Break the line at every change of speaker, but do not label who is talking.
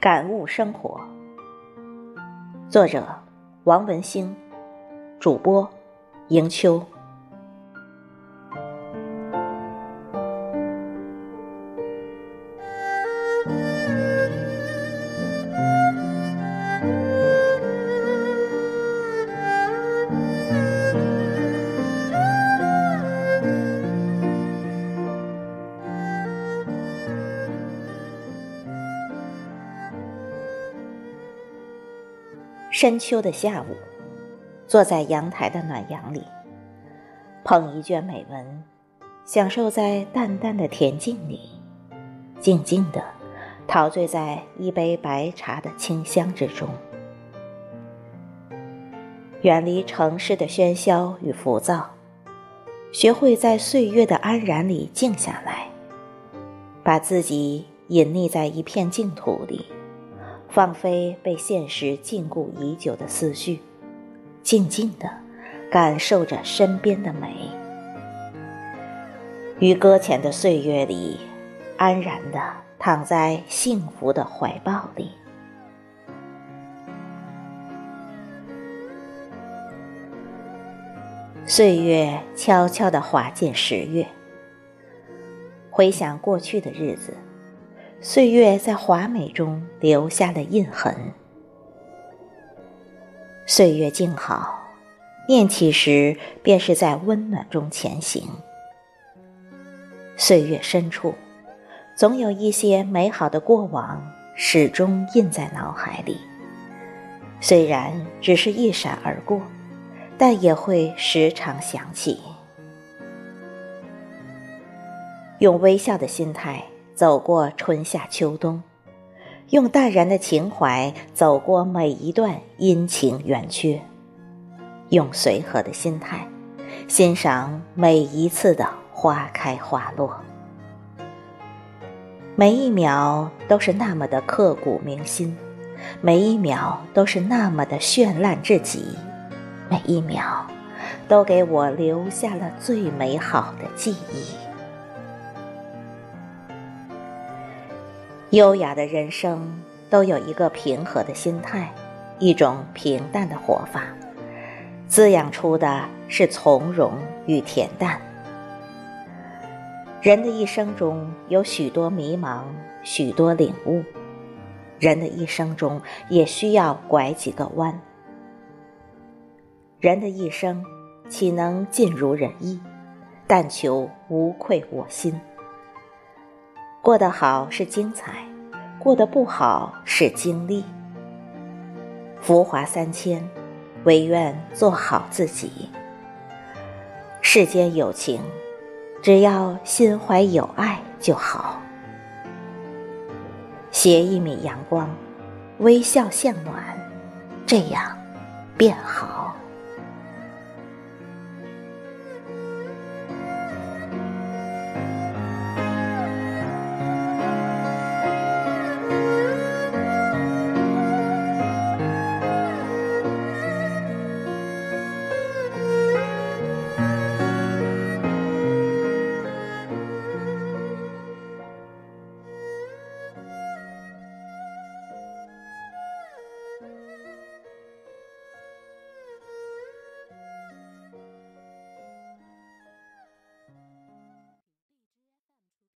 感悟生活，作者王文兴，主播迎秋。深秋的下午，坐在阳台的暖阳里，捧一卷美文，享受在淡淡的恬静里，静静的陶醉在一杯白茶的清香之中，远离城市的喧嚣与浮躁，学会在岁月的安然里静下来，把自己隐匿在一片净土里。放飞被现实禁锢已久的思绪，静静的感受着身边的美，于搁浅的岁月里，安然的躺在幸福的怀抱里。岁月悄悄的滑进十月，回想过去的日子。岁月在华美中留下了印痕。岁月静好，念起时便是在温暖中前行。岁月深处，总有一些美好的过往始终印在脑海里。虽然只是一闪而过，但也会时常想起。用微笑的心态。走过春夏秋冬，用淡然的情怀走过每一段阴晴圆缺，用随和的心态欣赏每一次的花开花落。每一秒都是那么的刻骨铭心，每一秒都是那么的绚烂至极，每一秒都给我留下了最美好的记忆。优雅的人生都有一个平和的心态，一种平淡的活法，滋养出的是从容与恬淡。人的一生中有许多迷茫，许多领悟，人的一生中也需要拐几个弯。人的一生岂能尽如人意？但求无愧我心。过得好是精彩，过得不好是经历。浮华三千，唯愿做好自己。世间有情，只要心怀有爱就好。携一米阳光，微笑向暖，这样便好。